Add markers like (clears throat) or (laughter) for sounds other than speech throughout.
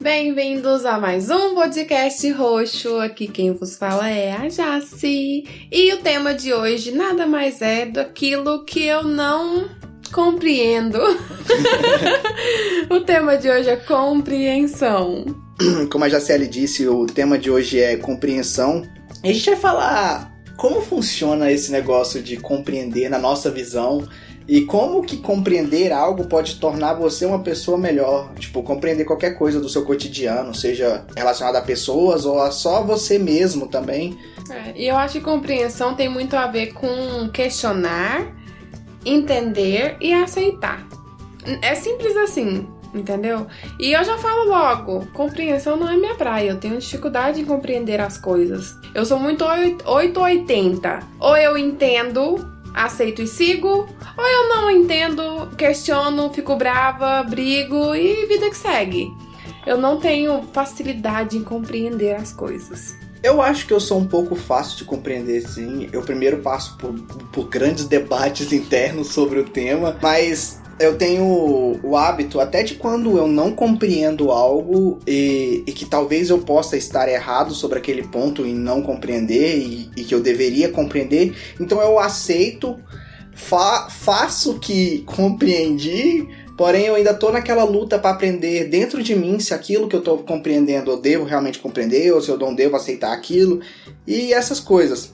Bem-vindos a mais um podcast roxo. Aqui quem vos fala é a Jaci. E o tema de hoje nada mais é daquilo que eu não compreendo. (laughs) o tema de hoje é compreensão. (clears throat) Como a Jaciele disse, o tema de hoje é compreensão. E a gente vai falar como funciona esse negócio de compreender na nossa visão e como que compreender algo pode tornar você uma pessoa melhor? Tipo, compreender qualquer coisa do seu cotidiano, seja relacionada a pessoas ou a só você mesmo também. É, e eu acho que compreensão tem muito a ver com questionar, entender e aceitar. É simples assim, entendeu? E eu já falo logo, compreensão não é minha praia, eu tenho dificuldade em compreender as coisas. Eu sou muito 880. Ou eu entendo aceito e sigo, ou eu não entendo, questiono, fico brava, brigo e vida que segue. Eu não tenho facilidade em compreender as coisas. Eu acho que eu sou um pouco fácil de compreender, sim. Eu primeiro passo por, por grandes debates (laughs) internos sobre o tema, mas eu tenho o hábito, até de quando eu não compreendo algo e, e, que talvez eu possa estar errado sobre aquele ponto e não compreender e, e que eu deveria compreender, então eu aceito, fa faço que (laughs) compreendi, porém eu ainda tô naquela luta para aprender dentro de mim se aquilo que eu tô compreendendo eu devo realmente compreender ou se eu não devo aceitar aquilo e essas coisas.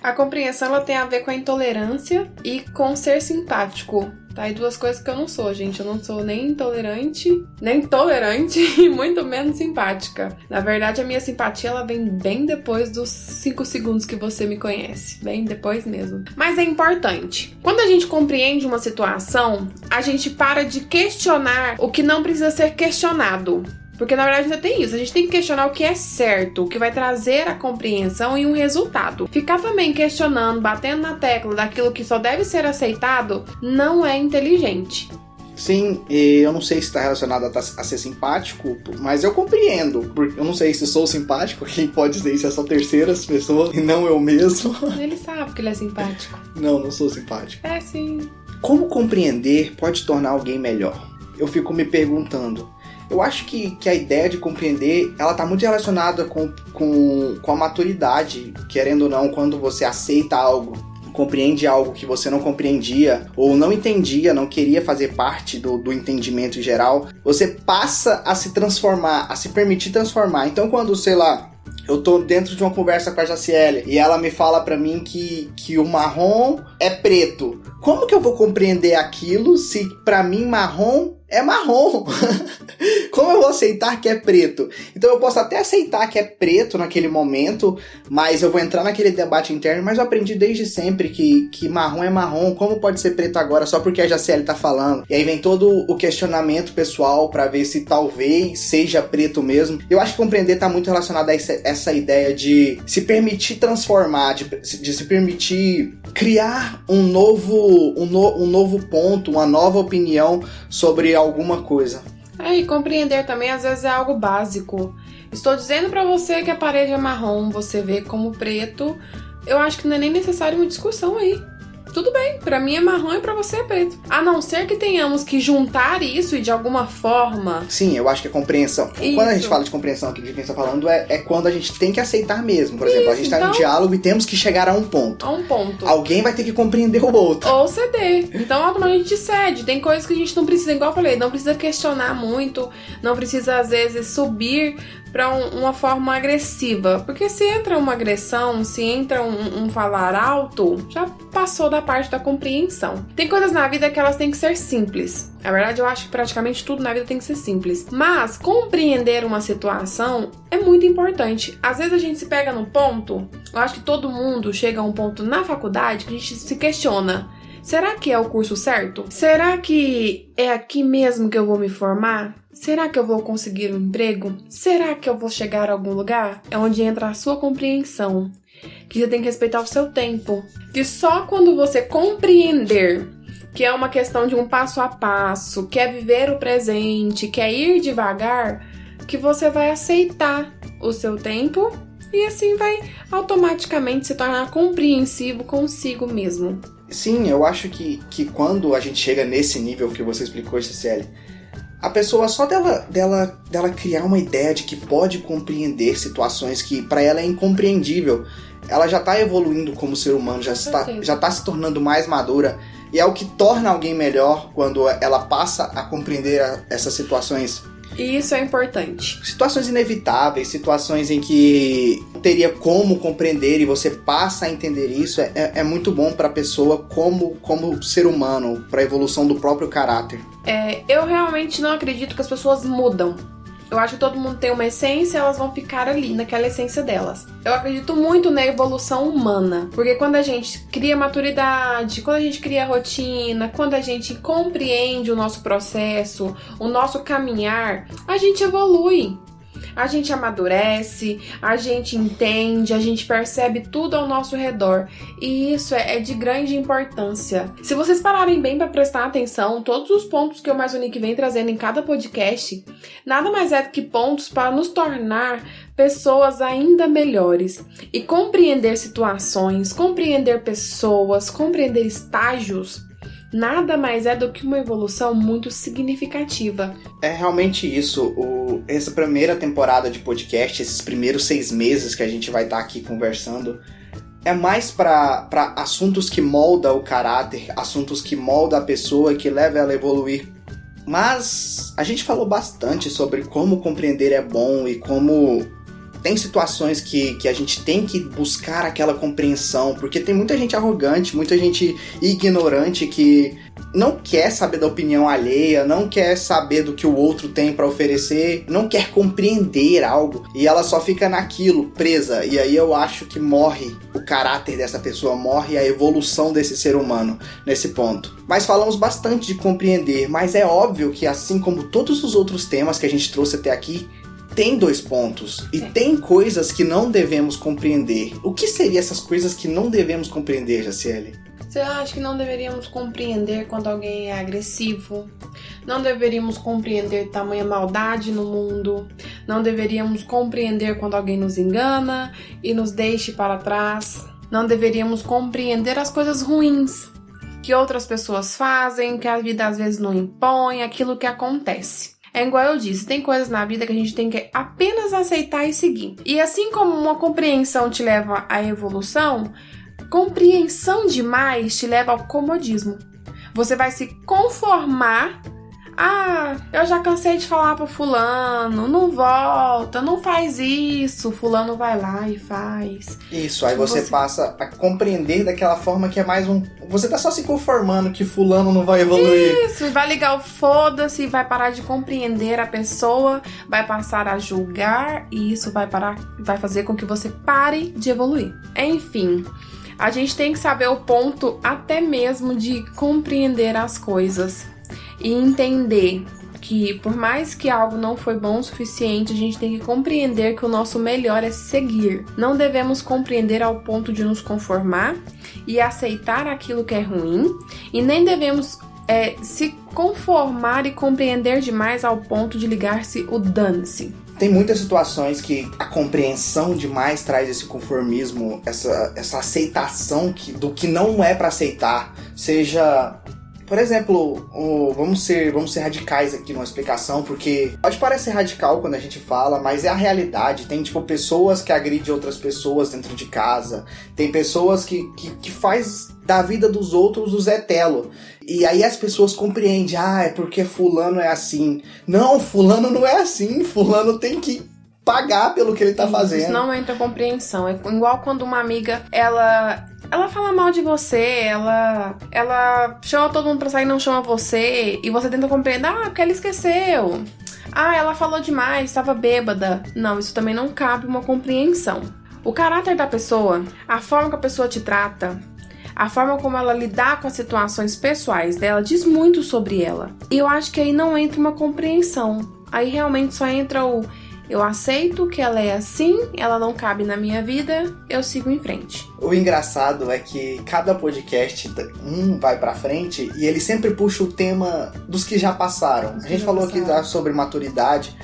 A compreensão ela tem a ver com a intolerância e com ser simpático. Tá? E duas coisas que eu não sou, gente. Eu não sou nem intolerante, nem tolerante (laughs) e muito menos simpática. Na verdade, a minha simpatia ela vem bem depois dos 5 segundos que você me conhece. Bem depois mesmo. Mas é importante. Quando a gente compreende uma situação, a gente para de questionar o que não precisa ser questionado. Porque na verdade ainda tem isso, a gente tem que questionar o que é certo, o que vai trazer a compreensão e um resultado. Ficar também questionando, batendo na tecla daquilo que só deve ser aceitado, não é inteligente. Sim, eu não sei se está relacionado a, a, ser simpático, mas eu compreendo. Porque eu não sei se sou simpático, (laughs) quem pode dizer isso é só terceiras pessoas e não eu mesmo. (laughs) Ele sabe que ele é simpático. Não, não sou simpático. É sim. Como compreender pode tornar alguém melhor? Eu fico me perguntando. Eu acho que, que a ideia de compreender, ela tá muito relacionada com, com, com a maturidade, querendo ou não, quando você aceita algo compreende algo que você não compreendia ou não entendia, não queria fazer parte do, do entendimento geral, você passa a se transformar, a se permitir transformar. Então, quando, sei lá, eu tô dentro de uma conversa com a Jaciele e ela me fala para mim que, que o marrom é preto. Como que eu vou compreender aquilo se para mim marrom é marrom. (laughs) Como eu vou aceitar que é preto? Então eu posso até aceitar que é preto naquele momento, mas eu vou entrar naquele debate interno, mas eu aprendi desde sempre que, que marrom é marrom, como pode ser preto agora só porque a Jaciele tá falando? E aí vem todo o questionamento pessoal para ver se talvez seja preto mesmo. Eu acho que compreender tá muito relacionado a essa, essa ideia de se permitir transformar, de, de se permitir criar um novo, um, no, um novo ponto, uma nova opinião sobre alguma coisa. É, e compreender também às vezes é algo básico. Estou dizendo para você que a parede é marrom, você vê como preto. Eu acho que não é nem necessário uma discussão aí tudo bem, para mim é marrom e para você é preto. A não ser que tenhamos que juntar isso e de alguma forma. Sim, eu acho que a compreensão. Isso. Quando a gente fala de compreensão aqui de quem está falando, é, é quando a gente tem que aceitar mesmo. Por exemplo, isso, a gente está então... em diálogo e temos que chegar a um ponto. A um ponto. Alguém vai ter que compreender o outro. Ou ceder. Então, automaticamente a gente cede. Tem coisas que a gente não precisa, igual eu falei, não precisa questionar muito, não precisa às vezes subir para um, uma forma agressiva. Porque se entra uma agressão, se entra um, um, falar alto, já passou da parte da compreensão. Tem coisas na vida que elas têm que ser simples. Na verdade, eu acho que praticamente tudo na vida tem que ser simples. Mas compreender uma situação é muito importante. Às vezes a gente se pega no ponto, eu acho que todo mundo chega a um ponto na faculdade que a gente se questiona. Será que é o curso certo? Será que é aqui mesmo que eu vou me formar? Será que eu vou conseguir um emprego? Será que eu vou chegar a algum lugar? É onde entra a sua compreensão. Que você tem que respeitar o seu tempo. Que só quando você compreender que é uma questão de um passo a passo, quer viver o presente, quer ir devagar, que você vai aceitar o seu tempo e assim vai automaticamente se tornar compreensivo consigo mesmo. Sim, eu acho que, que quando a gente chega nesse nível que você explicou, Cicely, a pessoa só dela, dela, dela criar uma ideia de que pode compreender situações que para ela é incompreendível, ela já tá evoluindo como ser humano, já está, já tá se tornando mais madura. E é o que torna alguém melhor quando ela passa a compreender essas situações e isso é importante. Situações inevitáveis, situações em que teria como compreender e você passa a entender isso, é, é, é muito bom para a pessoa como, como ser humano, para a evolução do próprio caráter. É, eu realmente não acredito que as pessoas mudam. Eu acho que todo mundo tem uma essência, elas vão ficar ali, naquela essência delas. Eu acredito muito na evolução humana, porque quando a gente cria maturidade, quando a gente cria rotina, quando a gente compreende o nosso processo, o nosso caminhar, a gente evolui a gente amadurece, a gente entende, a gente percebe tudo ao nosso redor. E isso é, é de grande importância. Se vocês pararem bem para prestar atenção, todos os pontos que o Mais Unique vem trazendo em cada podcast, nada mais é do que pontos para nos tornar pessoas ainda melhores e compreender situações, compreender pessoas, compreender estágios nada mais é do que uma evolução muito significativa. É realmente isso. O, essa primeira temporada de podcast, esses primeiros seis meses que a gente vai estar tá aqui conversando, é mais para assuntos que moldam o caráter, assuntos que moldam a pessoa, que levam ela a evoluir. Mas a gente falou bastante sobre como compreender é bom e como tem situações que, que a gente tem que buscar aquela compreensão, porque tem muita gente arrogante, muita gente ignorante que não quer saber da opinião alheia, não quer saber do que o outro tem para oferecer, não quer compreender algo e ela só fica naquilo, presa. E aí eu acho que morre o caráter dessa pessoa, morre a evolução desse ser humano nesse ponto. Mas falamos bastante de compreender, mas é óbvio que assim como todos os outros temas que a gente trouxe até aqui, tem dois pontos e tem coisas que não devemos compreender. O que seriam essas coisas que não devemos compreender, Jaciele? Você acha que não deveríamos compreender quando alguém é agressivo? Não deveríamos compreender tamanha maldade no mundo? Não deveríamos compreender quando alguém nos engana e nos deixe para trás? Não deveríamos compreender as coisas ruins que outras pessoas fazem, que a vida às vezes não impõe, aquilo que acontece. É igual eu disse, tem coisas na vida que a gente tem que apenas aceitar e seguir. E assim como uma compreensão te leva à evolução, compreensão demais te leva ao comodismo. Você vai se conformar ah, eu já cansei de falar pro fulano, não volta, não faz isso. Fulano vai lá e faz. Isso, aí você, você, passa a compreender daquela forma que é mais um. Você tá só se conformando que fulano não vai evoluir. Isso, e vai ligar o foda-se, vai parar de compreender a pessoa, vai passar a julgar e isso vai parar, vai fazer com que você pare de evoluir. Enfim. A gente tem que saber o ponto até mesmo de compreender as coisas e entender que por mais que algo não foi bom o suficiente, a gente tem que compreender que o nosso melhor é seguir. Não devemos compreender ao ponto de nos conformar e aceitar aquilo que é ruim, e nem devemos é, se conformar e compreender demais ao ponto de ligar-se o dane-se. Tem muitas situações que a compreensão demais traz esse conformismo, essa, essa aceitação que, do que não é para aceitar, seja por exemplo, o, vamos, ser, vamos ser radicais aqui numa explicação, porque pode parecer radical quando a gente fala, mas é a realidade. Tem, tipo, pessoas que agridem outras pessoas dentro de casa. Tem pessoas que, que, que faz da vida dos outros o Zetelo. E aí as pessoas compreendem, ah, é porque fulano é assim. Não, fulano não é assim. Fulano tem que pagar pelo que ele tá fazendo. Isso não entra compreensão. É igual quando uma amiga, ela ela fala mal de você, ela ela chama todo mundo pra sair e não chama você, e você tenta compreender, ah, porque ela esqueceu. Ah, ela falou demais, estava bêbada. Não, isso também não cabe uma compreensão. O caráter da pessoa, a forma que a pessoa te trata, a forma como ela lidar com as situações pessoais dela diz muito sobre ela. E eu acho que aí não entra uma compreensão. Aí realmente só entra o eu aceito que ela é assim, ela não cabe na minha vida, eu sigo em frente. O engraçado é que cada podcast, um vai pra frente e ele sempre puxa o tema dos que já passaram. A gente falou passaram. aqui sobre maturidade.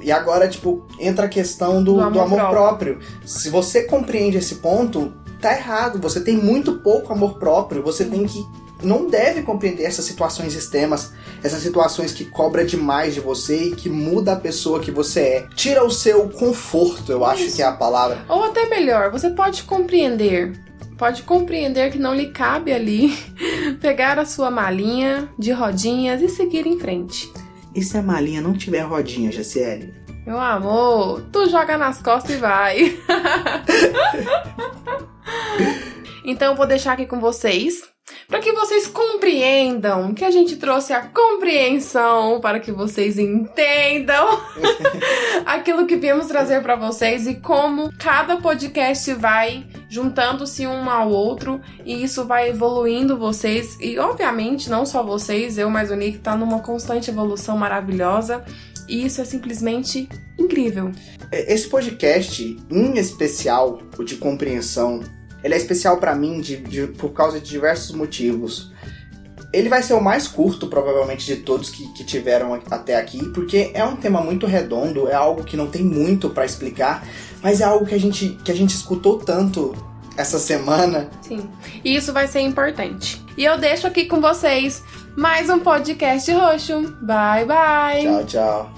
E agora, tipo, entra a questão do, do amor, do amor próprio. próprio. Se você compreende esse ponto, tá errado. Você tem muito pouco amor próprio. Você tem que. Não deve compreender essas situações extremas, essas situações que cobra demais de você e que muda a pessoa que você é. Tira o seu conforto, eu acho Isso. que é a palavra. Ou até melhor, você pode compreender. Pode compreender que não lhe cabe ali (laughs) pegar a sua malinha de rodinhas e seguir em frente. E se a malinha não tiver rodinha, Jaciele? Meu amor, tu joga nas costas e vai. (laughs) então eu vou deixar aqui com vocês para que vocês compreendam que a gente trouxe a compreensão para que vocês entendam (laughs) aquilo que viemos trazer para vocês e como cada podcast vai juntando-se um ao outro e isso vai evoluindo vocês e obviamente não só vocês, eu mais o Nick tá numa constante evolução maravilhosa e isso é simplesmente incrível. É, Esse podcast, em especial, o de compreensão, ele é especial pra mim de- de- por causa de diversos motivos. Ele vai ser o mais curto, provavelmente, de todos que, que tiveram até aqui, porque é um tema muito redondo, é algo que não tem muito pra explicar, mas é algo que a gente, que a gente escutou tanto essa semana. Sim. E isso vai ser importante. E eu deixo aqui com vocês mais um podcast roxo. Bye bye. Tchau, tchau.